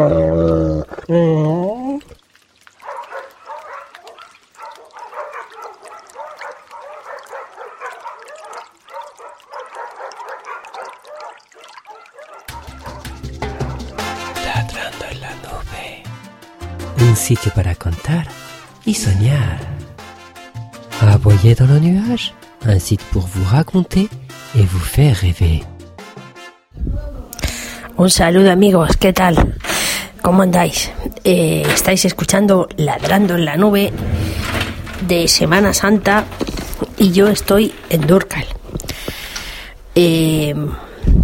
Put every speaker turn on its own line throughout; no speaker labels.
Un sitio para contar y soñar. Aboyer dans le nuage. Un site pour vous raconter et vous faire rêver.
Un saludo amigos, ¿qué tal? ¿Cómo andáis? Eh, estáis escuchando Ladrando en la Nube de Semana Santa y yo estoy en Durcal. Eh,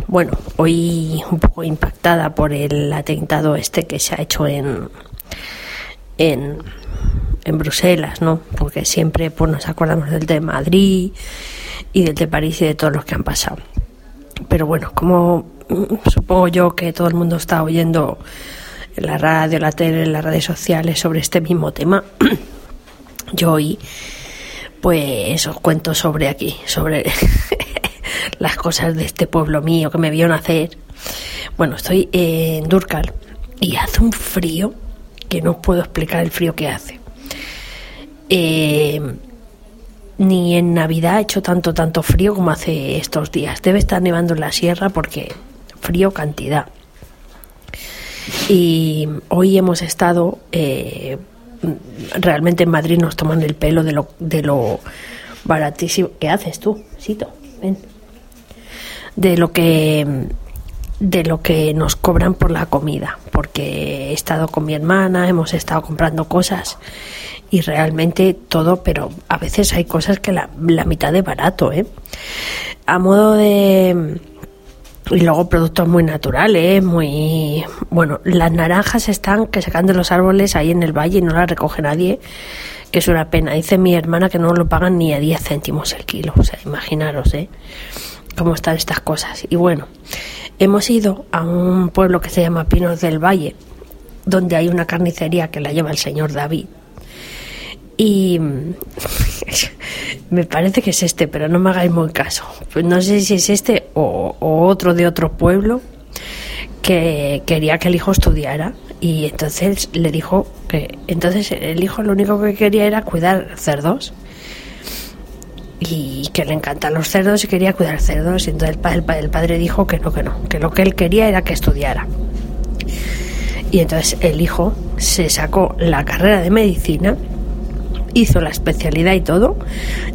bueno, hoy un poco impactada por el atentado este que se ha hecho en, en, en Bruselas, ¿no? Porque siempre pues, nos acordamos del de Madrid y del de París y de todos los que han pasado. Pero bueno, como supongo yo que todo el mundo está oyendo en la radio, la tele, en las redes sociales sobre este mismo tema, yo hoy pues os cuento sobre aquí, sobre las cosas de este pueblo mío que me vio nacer. Bueno, estoy en Durcal y hace un frío que no os puedo explicar el frío que hace. Eh, ni en Navidad ha hecho tanto, tanto frío como hace estos días. Debe estar nevando en la sierra porque frío cantidad. Y hoy hemos estado, eh, realmente en Madrid nos toman el pelo de lo, de lo baratísimo. ¿Qué haces tú, Sito? Ven. De lo que de lo que nos cobran por la comida, porque he estado con mi hermana, hemos estado comprando cosas y realmente todo, pero a veces hay cosas que la, la mitad de barato, ¿eh? A modo de... Y luego productos muy naturales, muy... Bueno, las naranjas están que sacan de los árboles ahí en el valle y no las recoge nadie, que es una pena. Dice mi hermana que no lo pagan ni a 10 céntimos el kilo, o sea, imaginaros, ¿eh? Cómo están estas cosas. Y bueno, hemos ido a un pueblo que se llama Pinos del Valle, donde hay una carnicería que la lleva el señor David y me parece que es este, pero no me hagáis muy caso. Pues no sé si es este o, otro de otro pueblo que quería que el hijo estudiara y entonces le dijo que entonces el hijo lo único que quería era cuidar cerdos y que le encantan los cerdos y quería cuidar cerdos y entonces el, padre, el padre dijo que no, que no, que lo que él quería era que estudiara. Y entonces el hijo se sacó la carrera de medicina hizo la especialidad y todo,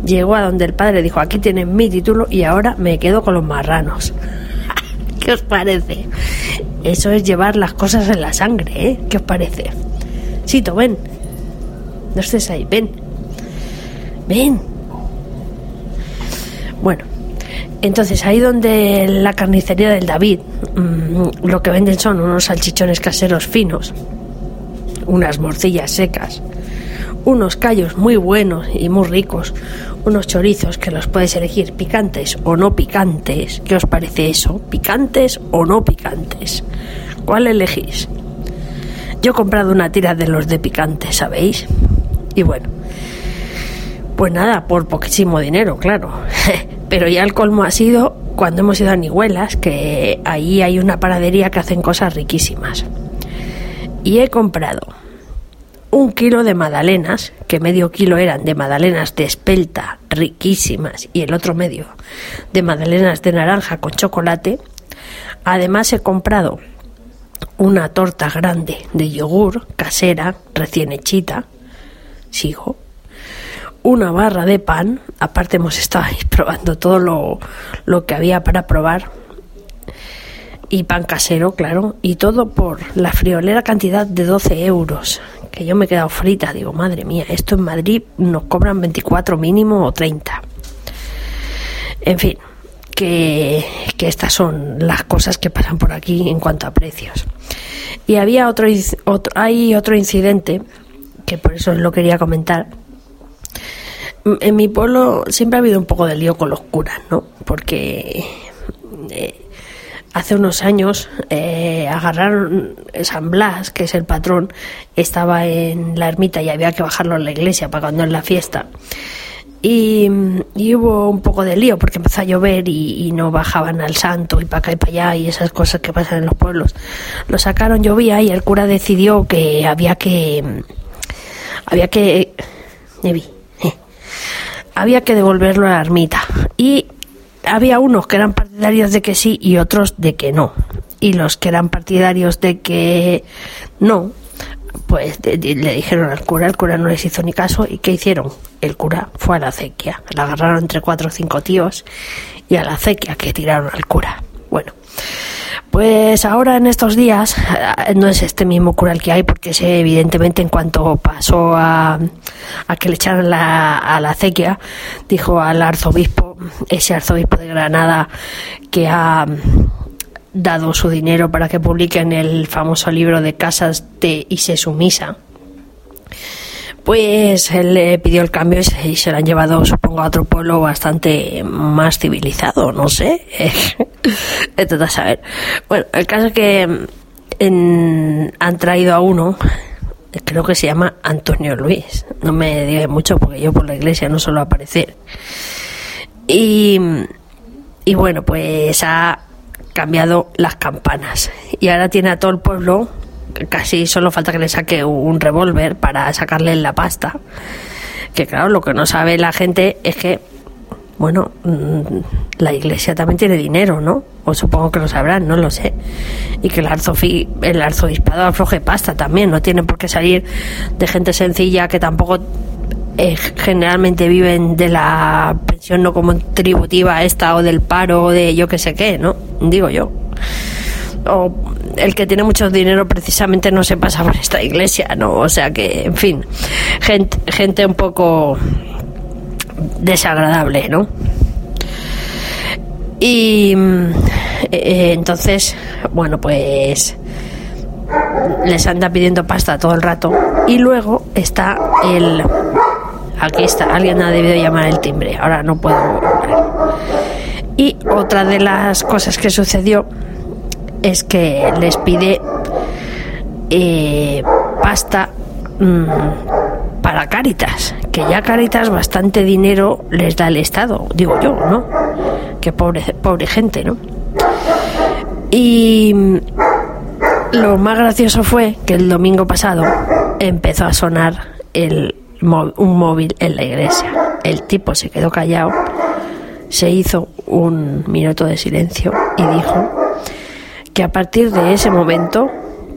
llegó a donde el padre dijo, aquí tienen mi título y ahora me quedo con los marranos. ¿Qué os parece? Eso es llevar las cosas en la sangre, ¿eh? ¿Qué os parece? Sito, ven. No estés ahí, ven. Ven. Bueno, entonces ahí donde la carnicería del David, mmm, lo que venden son unos salchichones caseros finos, unas morcillas secas, unos callos muy buenos y muy ricos, unos chorizos que los puedes elegir picantes o no picantes. ¿Qué os parece eso? ¿Picantes o no picantes? ¿Cuál elegís? Yo he comprado una tira de los de picantes, ¿sabéis? Y bueno, pues nada, por poquísimo dinero, claro. Pero ya el colmo ha sido cuando hemos ido a Nihuelas, que ahí hay una paradería que hacen cosas riquísimas. Y he comprado un kilo de magdalenas, que medio kilo eran de magdalenas de espelta, riquísimas, y el otro medio de magdalenas de naranja con chocolate. Además he comprado una torta grande de yogur casera, recién hechita, sigo, una barra de pan, aparte hemos estado ahí probando todo lo, lo que había para probar, y pan casero, claro, y todo por la friolera cantidad de 12 euros, que yo me he quedado frita, digo, madre mía, esto en Madrid nos cobran 24 mínimo o 30. En fin, que, que estas son las cosas que pasan por aquí en cuanto a precios. Y había otro, otro hay otro incidente, que por eso lo quería comentar. En mi pueblo siempre ha habido un poco de lío con los curas, ¿no? Porque eh, hace unos años eh, agarraron San Blas, que es el patrón, estaba en la ermita y había que bajarlo en la iglesia para cuando es la fiesta. Y, hubo un poco de lío porque empezó a llover y, no bajaban al santo y para acá y para allá y esas cosas que pasan en los pueblos. Lo sacaron, llovía y el cura decidió que había que... Había que... Eh, había que devolverlo a la ermita. Y había unos que eran partidarios de que sí y otros de que no. Y los que eran partidarios de que no, pues le dijeron al cura, el cura no les hizo ni caso y ¿qué hicieron? El cura fue a la acequia, la agarraron entre cuatro o cinco tíos y a la acequia que tiraron al cura. Bueno, pues ahora en estos días eh, no es este mismo cura que hay porque sé evidentemente en cuanto pasó a, que le echaran la, a la acequia, dijo al arzobispo, ese arzobispo de Granada que ha dado su dinero para que publiquen el famoso libro de Casas de y se sumisa. Pues él le pidió el cambio y se lo han llevado, supongo, a otro pueblo bastante más civilizado, no sé. Esto a saber. Bueno, el caso es que mm, en- han traído a uno, creo que se llama Antonio Luis. No me diga mucho porque yo por la iglesia no suelo aparecer. Y, y bueno, pues ha cambiado las campanas. Y ahora tiene a todo el pueblo, casi solo falta que le saque un revólver para sacarle la pasta. Que claro, lo que no sabe la gente es que, bueno, mm, la iglesia también tiene dinero, ¿no? O supongo que lo sabrán, no lo sé. Y que el, arzofi, el arzobispado afloje pasta también, no tiene por qué salir de gente sencilla que tampoco eh, generalmente viven de la pensión no contributiva esta o del paro o de yo que sé qué, ¿no? Digo yo. O el que tiene mucho dinero precisamente no se pasa por esta iglesia, ¿no? O sea que, en fin, gente, gente un poco desagradable, ¿no? Y mm, eh, entonces, bueno, pues les anda pidiendo pasta todo el rato y luego está el aquí está alguien ha debido llamar el timbre ahora no puedo y otra de las cosas que sucedió es que les pide eh, pasta mm, para Cáritas que ya Cáritas bastante dinero les da el Estado digo yo no que pobre pobre gente no y lo más gracioso fue que el domingo pasado empezó a sonar el, un móvil en la iglesia. El tipo se quedó callado, se hizo un minuto de silencio y dijo que a partir de ese momento,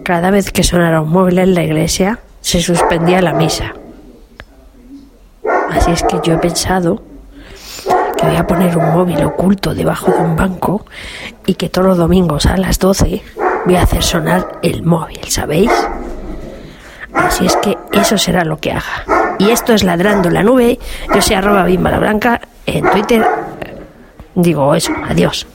cada vez que sonara un móvil en la iglesia, se suspendía la misa. Así es que yo he pensado que voy a poner un móvil oculto debajo de un banco y que todos los domingos a las 12 voy a hacer sonar el móvil, ¿sabéis? Así es que eso será lo que haga. Y esto es Ladrando la Nube. Yo soy arroba Bimba la Blanca en Twitter. Digo eso, adiós.